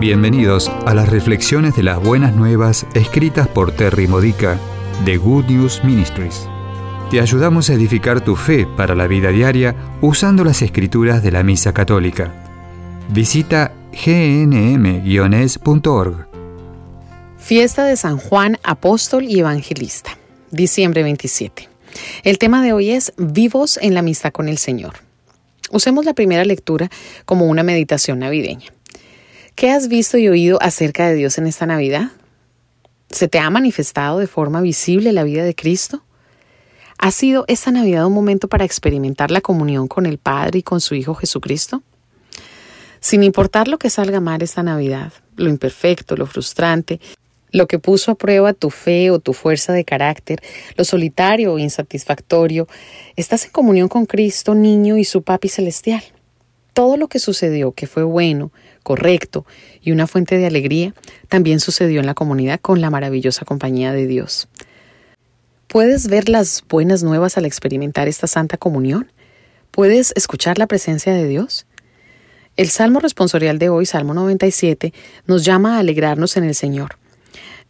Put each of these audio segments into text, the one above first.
Bienvenidos a las reflexiones de las buenas nuevas escritas por Terry Modica de Good News Ministries. Te ayudamos a edificar tu fe para la vida diaria usando las escrituras de la Misa Católica. Visita gnm-es.org. Fiesta de San Juan, Apóstol y Evangelista, diciembre 27. El tema de hoy es Vivos en la amistad con el Señor. Usemos la primera lectura como una meditación navideña. ¿Qué has visto y oído acerca de Dios en esta Navidad? ¿Se te ha manifestado de forma visible la vida de Cristo? ¿Ha sido esta Navidad un momento para experimentar la comunión con el Padre y con su Hijo Jesucristo? Sin importar lo que salga mal esta Navidad, lo imperfecto, lo frustrante, lo que puso a prueba tu fe o tu fuerza de carácter, lo solitario o insatisfactorio, estás en comunión con Cristo, niño y su Papi Celestial. Todo lo que sucedió que fue bueno, correcto y una fuente de alegría también sucedió en la comunidad con la maravillosa compañía de Dios. ¿Puedes ver las buenas nuevas al experimentar esta santa comunión? ¿Puedes escuchar la presencia de Dios? El Salmo responsorial de hoy, Salmo 97, nos llama a alegrarnos en el Señor.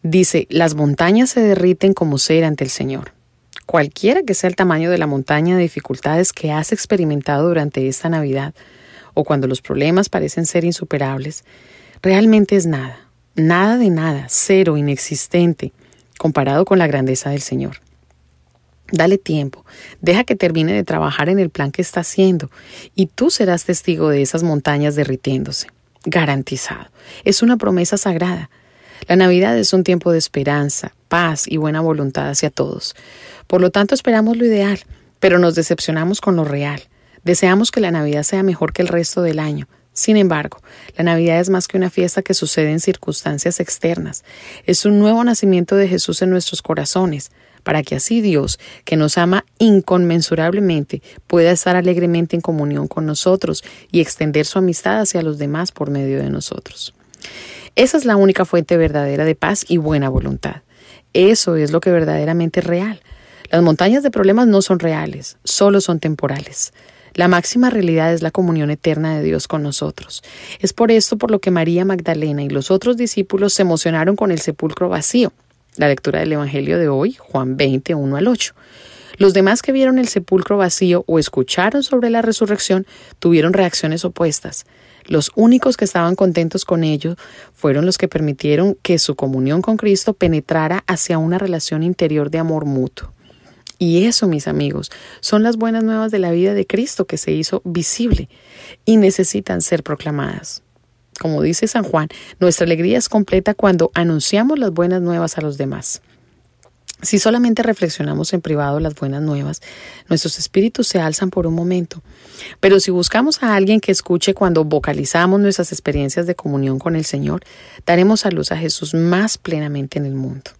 Dice, las montañas se derriten como cera ante el Señor. Cualquiera que sea el tamaño de la montaña de dificultades que has experimentado durante esta Navidad, o cuando los problemas parecen ser insuperables, realmente es nada, nada de nada, cero, inexistente, comparado con la grandeza del Señor. Dale tiempo, deja que termine de trabajar en el plan que está haciendo y tú serás testigo de esas montañas derritiéndose. Garantizado. Es una promesa sagrada. La Navidad es un tiempo de esperanza, paz y buena voluntad hacia todos. Por lo tanto, esperamos lo ideal, pero nos decepcionamos con lo real. Deseamos que la Navidad sea mejor que el resto del año. Sin embargo, la Navidad es más que una fiesta que sucede en circunstancias externas. Es un nuevo nacimiento de Jesús en nuestros corazones, para que así Dios, que nos ama inconmensurablemente, pueda estar alegremente en comunión con nosotros y extender su amistad hacia los demás por medio de nosotros. Esa es la única fuente verdadera de paz y buena voluntad. Eso es lo que verdaderamente es real. Las montañas de problemas no son reales, solo son temporales. La máxima realidad es la comunión eterna de Dios con nosotros. Es por esto por lo que María Magdalena y los otros discípulos se emocionaron con el sepulcro vacío. La lectura del Evangelio de hoy, Juan 20, 1 al 8. Los demás que vieron el sepulcro vacío o escucharon sobre la resurrección tuvieron reacciones opuestas. Los únicos que estaban contentos con ello fueron los que permitieron que su comunión con Cristo penetrara hacia una relación interior de amor mutuo. Y eso, mis amigos, son las buenas nuevas de la vida de Cristo que se hizo visible y necesitan ser proclamadas. Como dice San Juan, nuestra alegría es completa cuando anunciamos las buenas nuevas a los demás. Si solamente reflexionamos en privado las buenas nuevas, nuestros espíritus se alzan por un momento. Pero si buscamos a alguien que escuche cuando vocalizamos nuestras experiencias de comunión con el Señor, daremos a luz a Jesús más plenamente en el mundo.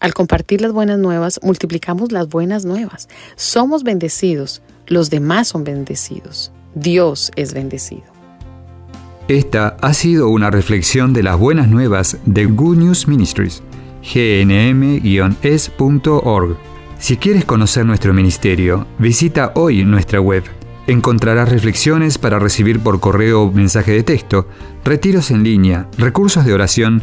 Al compartir las buenas nuevas, multiplicamos las buenas nuevas. Somos bendecidos, los demás son bendecidos. Dios es bendecido. Esta ha sido una reflexión de las buenas nuevas de Good News Ministries, gnm-es.org. Si quieres conocer nuestro ministerio, visita hoy nuestra web. Encontrarás reflexiones para recibir por correo o mensaje de texto, retiros en línea, recursos de oración